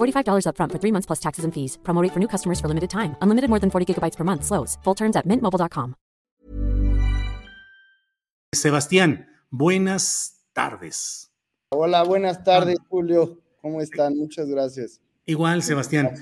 $45 upfront for three months plus taxes and fees. Promo rate for new customers for limited time. Unlimited more than 40 gigabytes per month. Slows. Full terms at mintmobile.com. Sebastián, buenas tardes. Hola, buenas tardes, Julio. ¿Cómo están? Muchas gracias. Igual, Sebastián.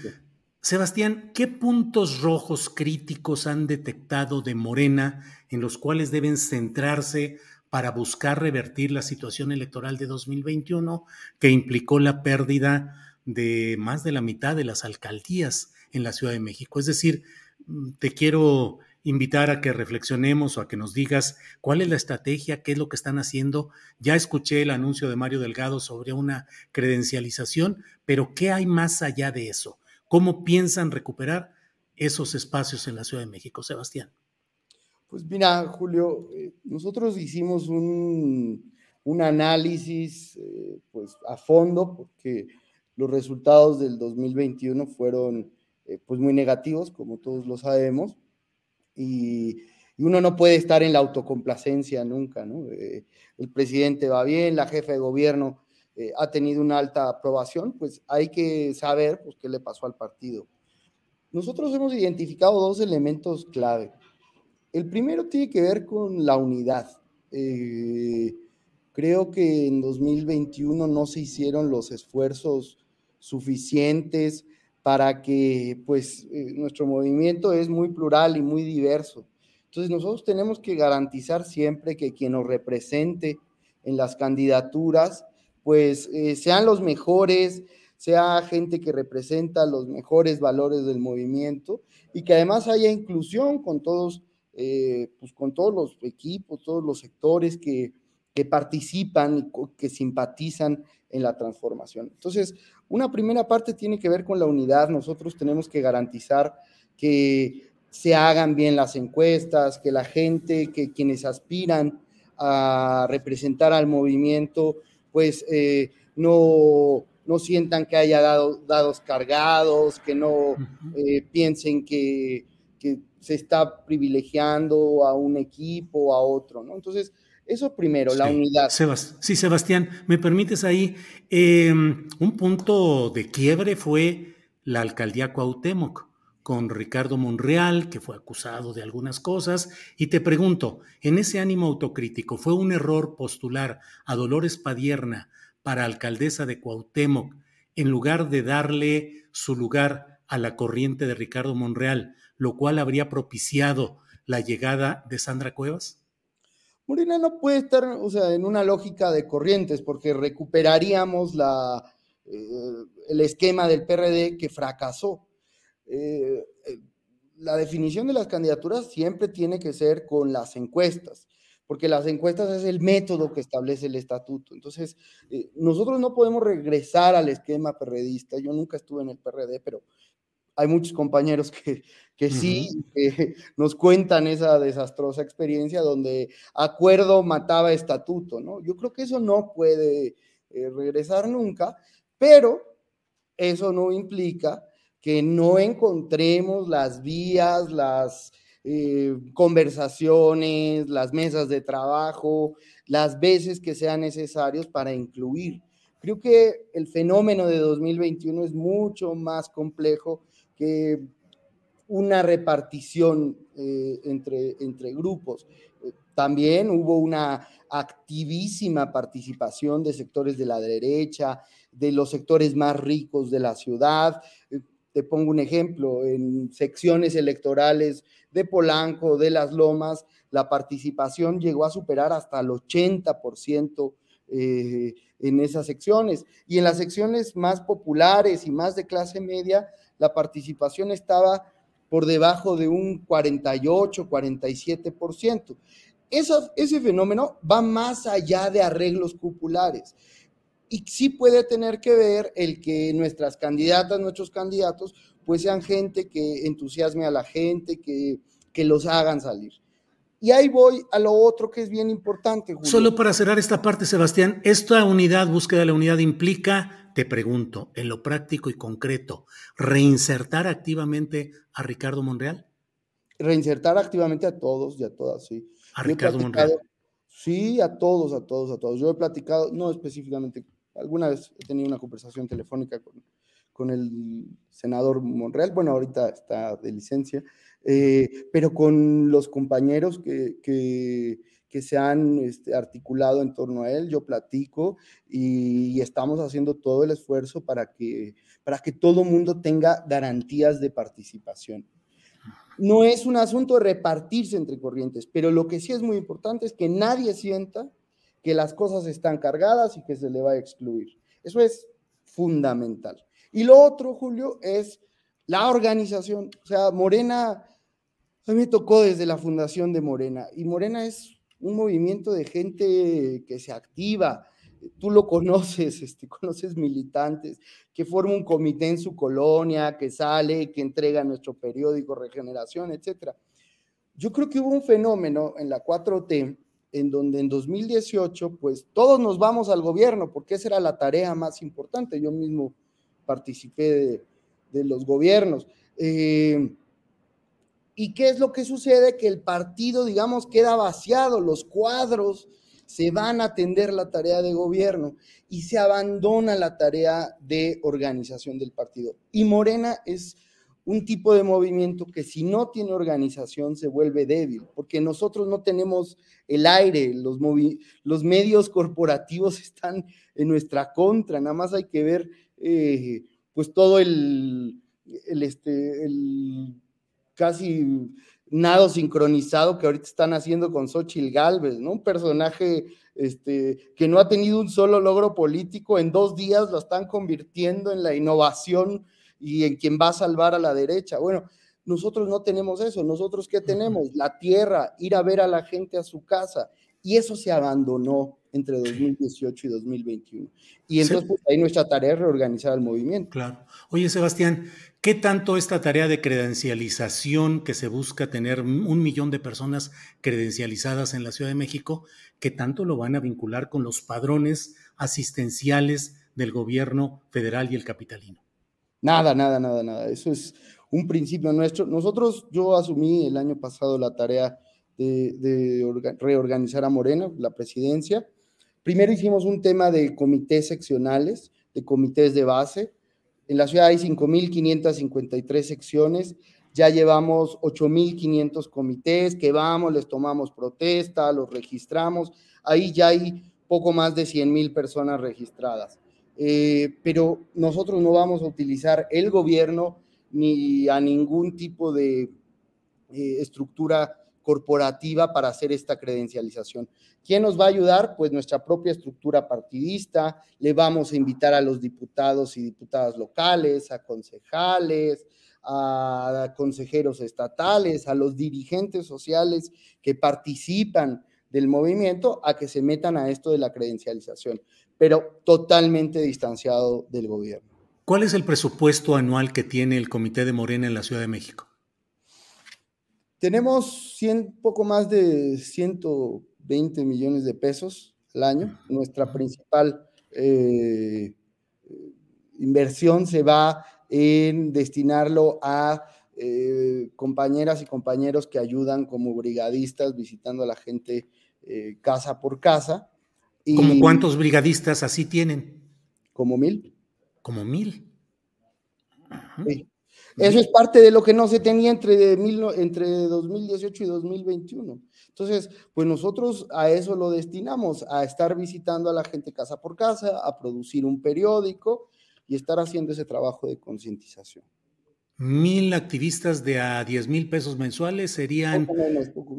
Sebastián, ¿qué puntos rojos críticos han detectado de Morena en los cuales deben centrarse para buscar revertir la situación electoral de 2021 que implicó la pérdida de más de la mitad de las alcaldías en la Ciudad de México? Es decir, mm, te quiero invitar a que reflexionemos o a que nos digas cuál es la estrategia, qué es lo que están haciendo. Ya escuché el anuncio de Mario Delgado sobre una credencialización, pero ¿qué hay más allá de eso? ¿Cómo piensan recuperar esos espacios en la Ciudad de México, Sebastián? Pues mira, Julio, eh, nosotros hicimos un, análisis eh, pues a fondo porque los resultados del 2021 fueron eh, pues muy negativos, como todos lo sabemos, y, uno no puede estar en la autocomplacencia nunca, ¿no? el presidente va bien, la jefa de gobierno ha tenido una alta aprobación, pues hay que saber pues, qué le pasó al partido. Nosotros hemos identificado dos elementos clave. El primero tiene que ver con la unidad. Eh, creo que en 2021 no se hicieron los esfuerzos suficientes para que pues eh, nuestro movimiento es muy plural y muy diverso. Entonces nosotros tenemos que garantizar siempre que quien nos represente en las candidaturas pues eh, sean los mejores, sea gente que representa los mejores valores del movimiento y que además haya inclusión con todos eh, pues con todos los equipos, todos los sectores que, que participan y que simpatizan en la transformación. Entonces, una primera parte tiene que ver con la unidad. Nosotros tenemos que garantizar que se hagan bien las encuestas, que la gente, que quienes aspiran a representar al movimiento, pues eh, no, no sientan que haya dado, dados cargados, que no eh, piensen que, que se está privilegiando a un equipo o a otro, ¿no? Entonces, eso primero, la unidad. sí, Sebastián, ¿me permites ahí? Em, un punto de quiebre fue la alcaldía Cuauhtémoc con Ricardo Monreal, que fue acusado de algunas cosas, y te pregunto, en ese ánimo autocrítico, ¿fue un error postular a Dolores Padierna para alcaldesa de Cuauhtémoc en lugar de darle su lugar a la corriente de Ricardo Monreal? lo cual habría propiciado la llegada de Sandra Cuevas? Morena no puede estar, o sea, en una lógica de corrientes, porque recuperaríamos la, eh, el esquema del PRD que fracasó. Eh, eh, la definición de las candidaturas siempre tiene que ser con las encuestas, porque las encuestas es el método que establece el estatuto. Entonces, nosotros no podemos regresar al esquema perredista. Yo nunca estuve en el PRD, pero hay muchos compañeros que, que sí, que nos cuentan esa desastrosa experiencia donde acuerdo mataba estatuto, ¿no? Yo creo que eso no puede eh, regresar nunca, pero eso no implica que no encontremos las vías, las eh, conversaciones, las mesas de trabajo, las veces que sean necesarios para incluir. Creo que el fenómeno de 2021 es mucho más complejo que una repartición eh, entre, entre grupos. Eh, también hubo una activísima participación de sectores de la derecha, de los sectores más ricos de la ciudad. Eh, te pongo un ejemplo, en secciones electorales de Polanco, de Las Lomas, la participación llegó a superar hasta el 80% eh, en esas secciones. Y en las secciones más populares y más de clase media, la participación estaba por debajo de un 48, 47%. ese fenómeno va más allá de arreglos populares y sí puede tener que ver el que nuestras candidatas, nuestros candidatos, pues sean gente que entusiasme a la gente, que, que los hagan salir. Y ahí voy a lo otro que es bien importante. Solo para cerrar esta parte, Sebastián, esta unidad, búsqueda de la unidad implica, te pregunto, en lo práctico y concreto, reinsertar activamente a Ricardo Monreal. Reinsertar activamente a todos y a todas, sí. A Ricardo Monreal. Sí, a todos, a todos, a todos. Yo he platicado, no específicamente alguna vez he tenido una conversación telefónica con, con el senador Monreal, bueno, ahorita está de licencia, eh, pero con los compañeros que, que, que se han este, articulado en torno a él, yo platico y, estamos haciendo todo el esfuerzo para que, para que todo mundo tenga garantías de participación. No es un asunto de repartirse entre corrientes, pero lo que sí es muy importante es que nadie sienta que las cosas están cargadas y que se le va a excluir. Eso es fundamental. Y lo otro, Julio, es la organización. O sea, Morena, a mí me tocó desde la fundación de Morena y Morena es un movimiento de gente que se activa. Tú lo conoces, este, conoces militantes, que forma un comité en su colonia, que sale, que entrega nuestro periódico Regeneración, etc. Yo creo que hubo un fenómeno en la 4T en donde en 2018, pues todos nos vamos al gobierno, porque esa era la tarea más importante. Yo mismo participé de, los gobiernos. Eh, ¿Y qué es lo que sucede? Que el partido, digamos, queda vaciado, los cuadros se van a atender la tarea de gobierno y se abandona la tarea de organización del partido. Y Morena es un tipo de movimiento que si no tiene organización se vuelve débil, porque nosotros no tenemos el aire, los, los medios corporativos están en nuestra contra, nada más hay que ver eh, pues todo el, el, este, el casi nado sincronizado que ahorita están haciendo con Xochitl Galvez, ¿no? Un personaje este, que no ha tenido un solo logro político, en dos días lo están convirtiendo en la innovación y en quien va a salvar a la derecha. Bueno, nosotros no tenemos eso. Nosotros qué tenemos? La tierra, ir a ver a la gente a su casa. Y eso se abandonó entre 2018 y 2021. Y entonces pues, ahí nuestra tarea es reorganizar el movimiento. Claro. Oye, Sebastián, ¿qué tanto esta tarea de credencialización que se busca tener un millón de personas credencializadas en la Ciudad de México, qué tanto lo van a vincular con los padrones asistenciales del gobierno federal y el capitalino? Nada, nada, nada, nada. Eso es un principio nuestro. Nosotros, yo asumí el año pasado la tarea de, reorganizar a Morena, la presidencia. Primero hicimos un tema de comités seccionales, de comités de base. En la ciudad hay 5.553 secciones, ya llevamos 8.500 comités que vamos, les tomamos protesta, los registramos. Ahí ya hay poco más de 100.000 personas registradas. Eh, pero nosotros no vamos a utilizar el gobierno ni a ningún tipo de eh, estructura corporativa para hacer esta credencialización. ¿Quién nos va a ayudar? Pues nuestra propia estructura partidista, le vamos a invitar a los diputados y diputadas locales, a concejales, a consejeros estatales, a los dirigentes sociales que participan del movimiento a que se metan a esto de la credencialización pero totalmente distanciado del gobierno. ¿Cuál es el presupuesto anual que tiene el Comité de Morena en la Ciudad de México? Tenemos 100, poco más de 120 millones de pesos al año. Nuestra principal eh, inversión se va en destinarlo a eh, compañeras y compañeros que ayudan como brigadistas visitando a la gente eh, casa por casa ¿Como cuántos brigadistas así tienen? Como mil. Como mil. Eso es parte de lo que no se tenía entre, entre 2018 y 2021. Entonces, pues nosotros a eso lo destinamos, a estar visitando a la gente casa por casa, a producir un periódico y estar haciendo ese trabajo de concientización. Mil activistas de a 10 mil pesos mensuales serían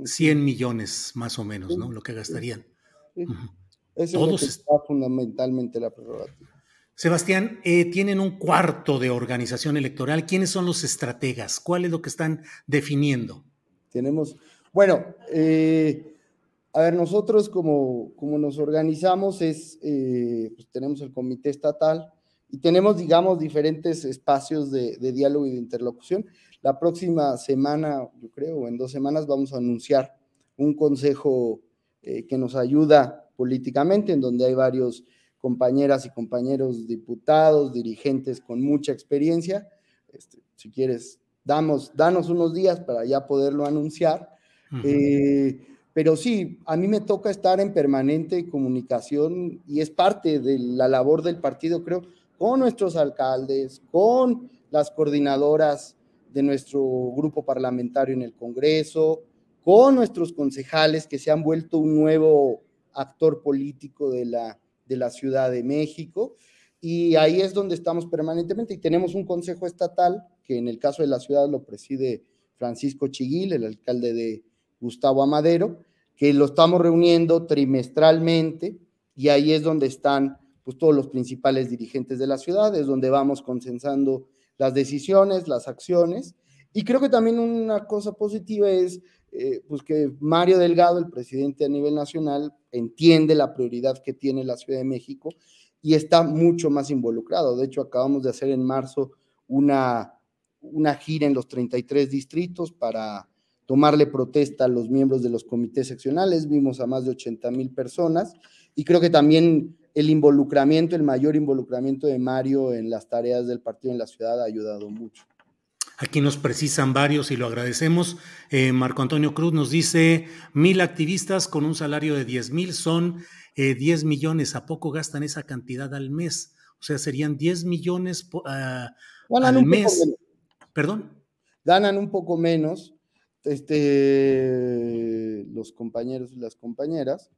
100 millones más o menos, ¿no? Lo que gastarían. Eso es fundamentalmente la prerrogativa. Sebastián, eh, tienen un cuarto de organización electoral. ¿Quiénes son los estrategas? ¿Cuál es lo que están definiendo? Tenemos, bueno, eh, a ver, nosotros como, como nos organizamos es, eh, pues tenemos el comité estatal, y tenemos, digamos, diferentes espacios de, diálogo y de interlocución. La próxima semana, yo creo, en dos semanas, vamos a anunciar un consejo que nos ayuda políticamente, en donde hay varios compañeras y compañeros diputados, dirigentes con mucha experiencia. Este, si quieres, damos, danos unos días para ya poderlo anunciar. Eh, pero sí, a mí me toca estar en permanente comunicación y es parte de la labor del partido, creo, con nuestros alcaldes, con las coordinadoras de nuestro grupo parlamentario en el Congreso, con nuestros concejales que se han vuelto un nuevo actor político de la, de la Ciudad de México. Y ahí es donde estamos permanentemente. Y tenemos un consejo estatal que en el caso de la ciudad lo preside Francisco Chiguil, el alcalde de Gustavo Amadero, que lo estamos reuniendo trimestralmente y ahí es donde están pues, todos los principales dirigentes de la ciudad, es donde vamos consensando las decisiones, las acciones. Y creo que también una cosa positiva es eh, pues que Mario Delgado, el presidente a nivel nacional, entiende la prioridad que tiene la Ciudad de México y está mucho más involucrado. De hecho, acabamos de hacer en marzo una, una gira en los 33 distritos para tomarle protesta a los miembros de los comités seccionales. Vimos a más de 80 mil personas y creo que también el involucramiento, el mayor involucramiento de Mario en las tareas del partido en la ciudad ha ayudado mucho. Aquí nos precisan varios y lo agradecemos. Eh, Marco Antonio Cruz nos dice, mil activistas con un salario de 10 mil son 10 eh, millones. ¿A poco gastan esa cantidad al mes? O sea, serían 10 millones uh, al mes. ¿Perdón? Ganan un poco menos este, los compañeros y las compañeras,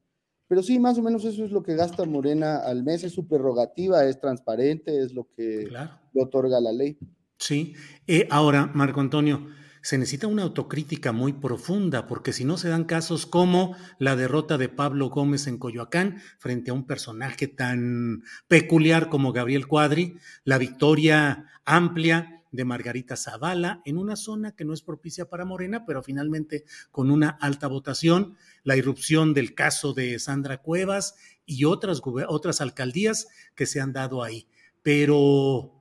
pero sí, más o menos eso es lo que gasta Morena al mes, es su prerrogativa, es transparente, es lo que le otorga la ley. Sí, eh, ahora, Marco Antonio, se necesita una autocrítica muy profunda, porque si no se dan casos como la derrota de Pablo Gómez en Coyoacán frente a un personaje tan peculiar como Gabriel Cuadri, la victoria amplia de Margarita Zavala en una zona que no es propicia para Morena, pero finalmente con una alta votación, la irrupción del caso de Sandra Cuevas y otras, otras alcaldías que se han dado ahí. Pero,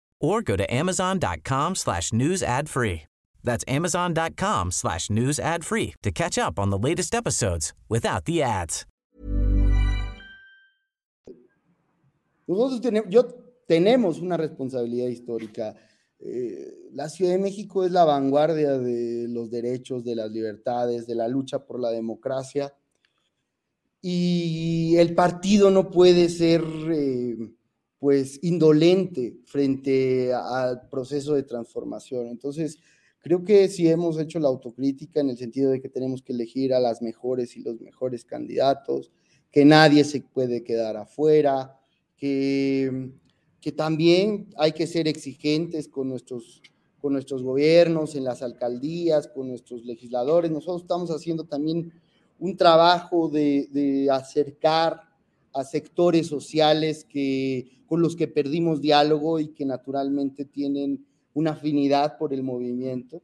or go to amazon.com slash news ad free. That's amazon.com slash news ad free to catch up on the latest episodes without the ads. Nosotros tenemos, yo, tenemos una responsabilidad histórica. Eh, la Ciudad de México es la vanguardia de los derechos, de las libertades, de la lucha por la democracia. Y el partido no puede ser... Eh, pues indolente frente al proceso de transformación. Entonces, creo que sí hemos hecho la autocrítica en el sentido de que tenemos que elegir a las mejores y los mejores candidatos, que nadie se puede quedar afuera, que, que también hay que ser exigentes con nuestros, con nuestros gobiernos, en las alcaldías, con nuestros legisladores. Nosotros estamos haciendo también un trabajo de, de acercar a sectores sociales que con los que perdimos diálogo y que naturalmente tienen una afinidad por el movimiento.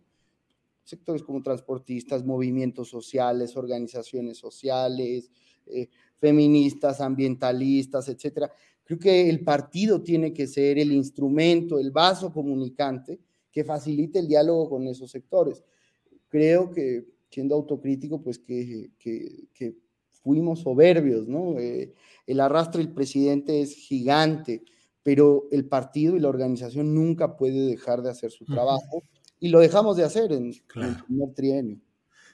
sectores como transportistas, movimientos sociales, organizaciones sociales, eh, feministas, ambientalistas, etcétera. Creo que el partido tiene que ser el instrumento, el vaso comunicante que facilite el diálogo con esos sectores. Creo que, siendo autocrítico, pues que, que, fuimos soberbios, ¿no? Eh, el arrastre del presidente es gigante, pero el partido y la organización nunca puede dejar de hacer su trabajo y lo dejamos de hacer en, el primer trienio.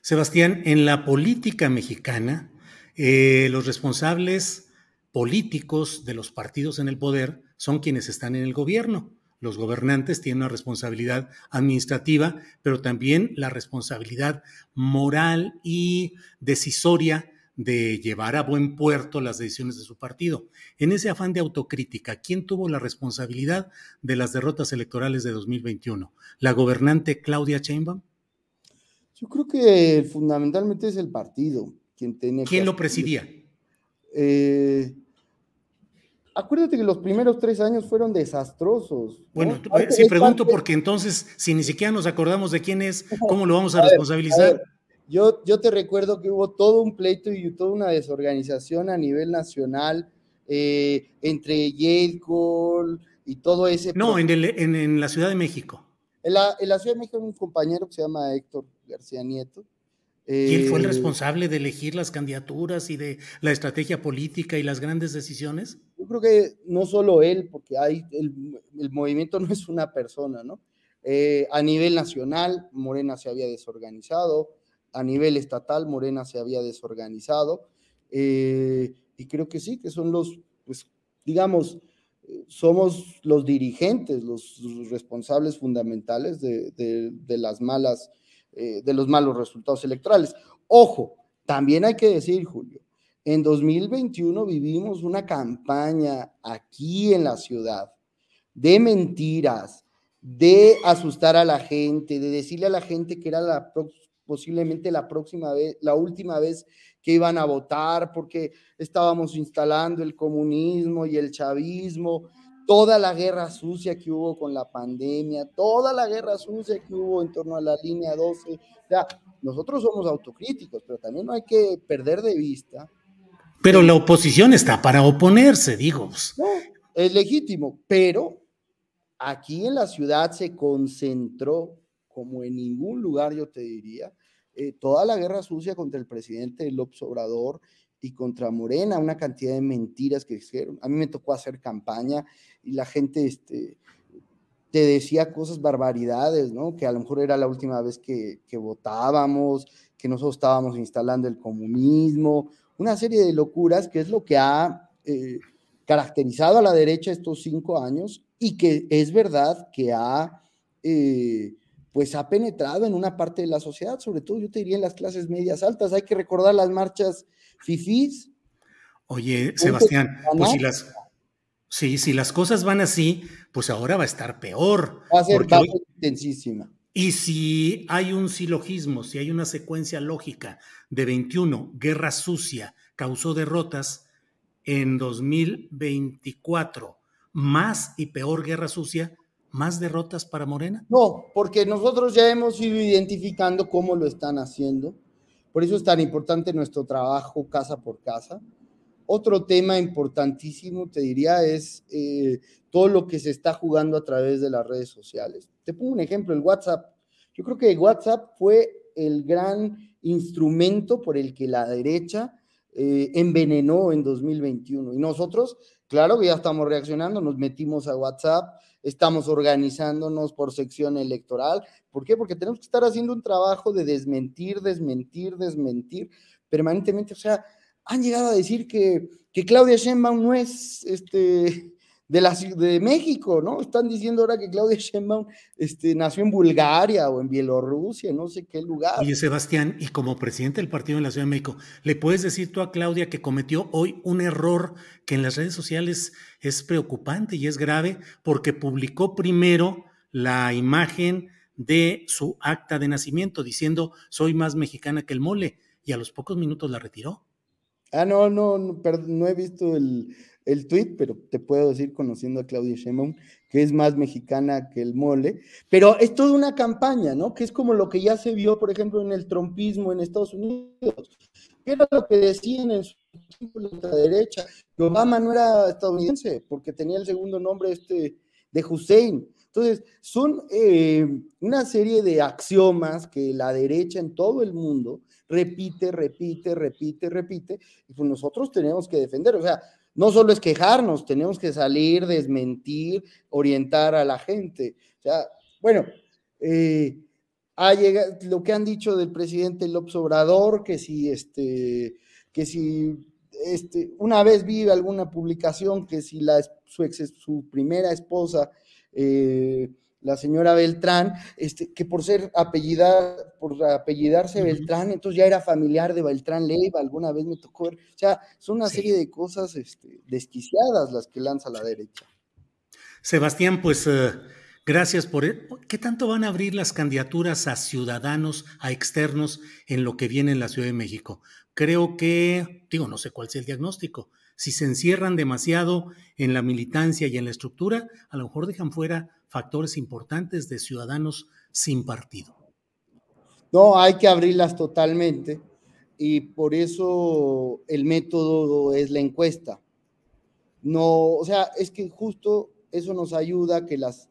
Sebastián, en la política mexicana, eh, los responsables políticos de los partidos en el poder son quienes están en el gobierno. Los gobernantes tienen una responsabilidad administrativa, pero también la responsabilidad moral y decisoria de llevar a buen puerto las decisiones de su partido. En ese afán de autocrítica, ¿quién tuvo la responsabilidad de las derrotas electorales de 2021? ¿La gobernante Claudia Sheinbaum? Yo creo que fundamentalmente es el partido quien tiene. ¿Quién lo presidía? Eh, acuérdate que los primeros tres años fueron desastrosos. Bueno, si pregunto porque entonces, si ni siquiera nos acordamos de quién es, ¿cómo lo vamos a, responsabilizar? Yo, yo te recuerdo que hubo todo un pleito y toda una desorganización a nivel nacional eh, entre Yale y todo ese. No, en, en, la Ciudad de México. En la, en la Ciudad de México hay un compañero que se llama Héctor García Nieto, ¿Y él fue el eh, responsable de elegir las candidaturas y de la estrategia política y las grandes decisiones? Yo creo que no solo él, porque hay el, movimiento no es una persona, ¿no? Eh, a nivel nacional, Morena se había desorganizado, a nivel estatal, Morena se había desorganizado, eh, y creo que sí, que son los, pues, digamos, somos los dirigentes, los, responsables fundamentales de, de las malas eh, de los malos resultados electorales. Ojo, también hay que decir, Julio, en 2021 vivimos una campaña aquí en la ciudad de mentiras, de asustar a la gente, de decirle a la gente que era la posiblemente la próxima vez, la última vez que iban a votar porque estábamos instalando el comunismo y el chavismo toda la guerra sucia que hubo con la pandemia, toda la guerra sucia que hubo en torno a la línea 12. O sea, nosotros somos autocríticos, pero también no hay que perder de vista. Pero la oposición está para oponerse, digo. No, es legítimo, pero aquí en la ciudad se concentró, como en ningún lugar yo te diría, eh, toda la guerra sucia contra el presidente López Obrador y contra Morena, una cantidad de mentiras que hicieron. A mí me tocó hacer campaña y la gente este, te decía cosas, barbaridades, ¿no? Que a lo mejor era la última vez que, votábamos, que nosotros estábamos instalando el comunismo, una serie de locuras que es lo que ha eh, caracterizado a la derecha estos cinco años y que es verdad que ha... Eh, pues ha penetrado en una parte de la sociedad, sobre todo yo te diría en las clases medias altas. Hay que recordar las marchas fifís. Oye, Sebastián, pues si las, sí, si las cosas van así, pues ahora va a estar peor. Va a ser, intensísima. Y si hay un silogismo, si hay una secuencia lógica de 21, guerra sucia, causó derrotas, en 2024, más y peor guerra sucia, más derrotas para Morena? No, porque nosotros ya hemos ido identificando cómo lo están haciendo. Por eso es tan importante nuestro trabajo casa por casa. Otro tema importantísimo, te diría, es eh, todo lo que se está jugando a través de las redes sociales. Te pongo un ejemplo, el WhatsApp. Yo creo que WhatsApp fue el gran instrumento por el que la derecha eh, envenenó en 2021. Y nosotros, claro que ya estamos reaccionando, nos metimos a WhatsApp, estamos organizándonos por sección electoral. ¿Por qué? Porque tenemos que estar haciendo un trabajo de desmentir, desmentir, desmentir permanentemente. O sea, han llegado a decir que, que Claudia Sheinbaum no es este, de, la, de México, ¿no? Están diciendo ahora que Claudia Sheinbaum este, nació en Bulgaria o en Bielorrusia, no sé qué lugar. Oye, Sebastián, y como presidente del partido en la Ciudad de México, ¿le puedes decir tú a Claudia que cometió hoy un error que en las redes sociales es preocupante y es grave porque publicó primero la imagen de su acta de nacimiento diciendo soy más mexicana que el mole y a los pocos minutos la retiró? Ah, no, no, no, no he visto el, el tweet, pero te puedo decir, conociendo a Claudia Sheinbaum, que es más mexicana que el mole, pero es toda una campaña, ¿no? Que es como lo que ya se vio, por ejemplo, en el trompismo en Estados Unidos, que era lo que decían en su tiempo la derecha, que Obama no era estadounidense, porque tenía el segundo nombre este de Hussein. Entonces, son eh, una serie de axiomas que la derecha en todo el mundo repite, repite, repite, repite, y pues nosotros tenemos que defender. O sea, no solo es quejarnos, tenemos que salir, desmentir, orientar a la gente. O sea, bueno, eh, ha llegado, lo que han dicho del presidente López Obrador, que si este, que si este, una vez vi alguna publicación que si la, su, ex, su primera esposa eh, la señora Beltrán, este, que por ser apellidar, por apellidarse Beltrán, entonces ya era familiar de Beltrán Leiva, alguna vez me tocó ver, o sea, son una serie de cosas este, desquiciadas las que lanza la derecha. Sebastián, pues eh, gracias por... E-, ¿Qué tanto van a abrir las candidaturas a ciudadanos, a externos en lo que viene en la Ciudad de México? Creo que, digo, no sé cuál sea el diagnóstico, si se encierran demasiado en la militancia y en la estructura, a lo mejor dejan fuera factores importantes de ciudadanos sin partido. No, hay que abrirlas totalmente y por eso el método es la encuesta. No, o sea, es que justo eso nos ayuda a que las,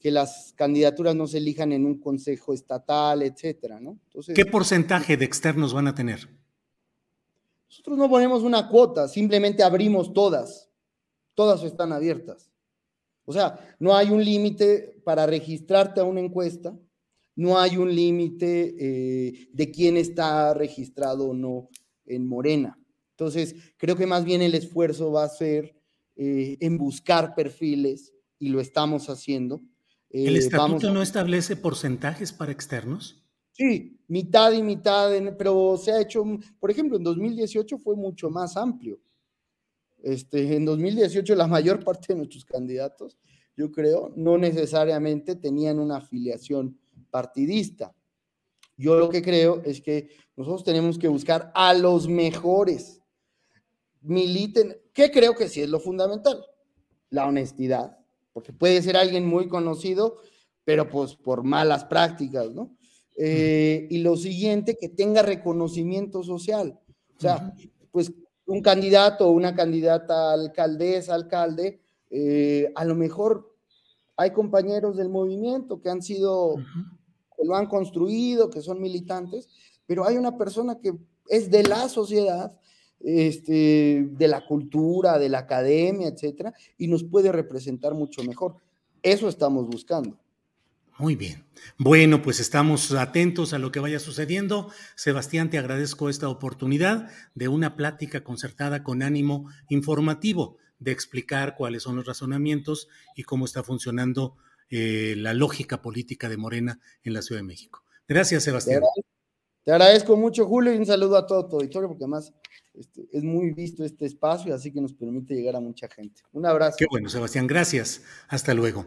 que las candidaturas no se elijan en un consejo estatal, etcétera, ¿no? ¿Qué porcentaje de externos van a tener? Nosotros no ponemos una cuota, simplemente abrimos todas. Todas están abiertas. O sea, no hay un límite para registrarte a una encuesta, no hay un límite eh, de quién está registrado o no en Morena. Entonces, creo que más bien el esfuerzo va a ser eh, en buscar perfiles y lo estamos haciendo. ¿El eh, estatuto no establece porcentajes para externos? Sí, mitad y mitad, pero se ha hecho, por ejemplo, en 2018 fue mucho más amplio. Este, en 2018 la mayor parte de nuestros candidatos, yo creo, no necesariamente tenían una afiliación partidista. Yo lo que creo es que nosotros tenemos que buscar a los mejores. Militen, ¿qué creo que sí es lo fundamental? La honestidad, porque puede ser alguien muy conocido, pero pues por malas prácticas, ¿no? Eh, y lo siguiente, que tenga reconocimiento social. O sea, pues un candidato o una candidata alcaldesa, alcalde, eh, a lo mejor hay compañeros del movimiento que han sido, que lo han construido, que son militantes, pero hay una persona que es de la sociedad, este, de la cultura, de la academia, etcétera, y nos puede representar mucho mejor. Eso estamos buscando. Muy bien. Bueno, pues estamos atentos a lo que vaya sucediendo. Sebastián, te agradezco esta oportunidad de una plática concertada con ánimo informativo, de explicar cuáles son los razonamientos y cómo está funcionando eh, la lógica política de Morena en la Ciudad de México. Gracias, Sebastián. Te agradezco, mucho, Julio, y un saludo a todo tu auditorio, porque además este, es muy visto este espacio, así que nos permite llegar a mucha gente. Un abrazo. Qué bueno, Sebastián. Gracias. Hasta luego.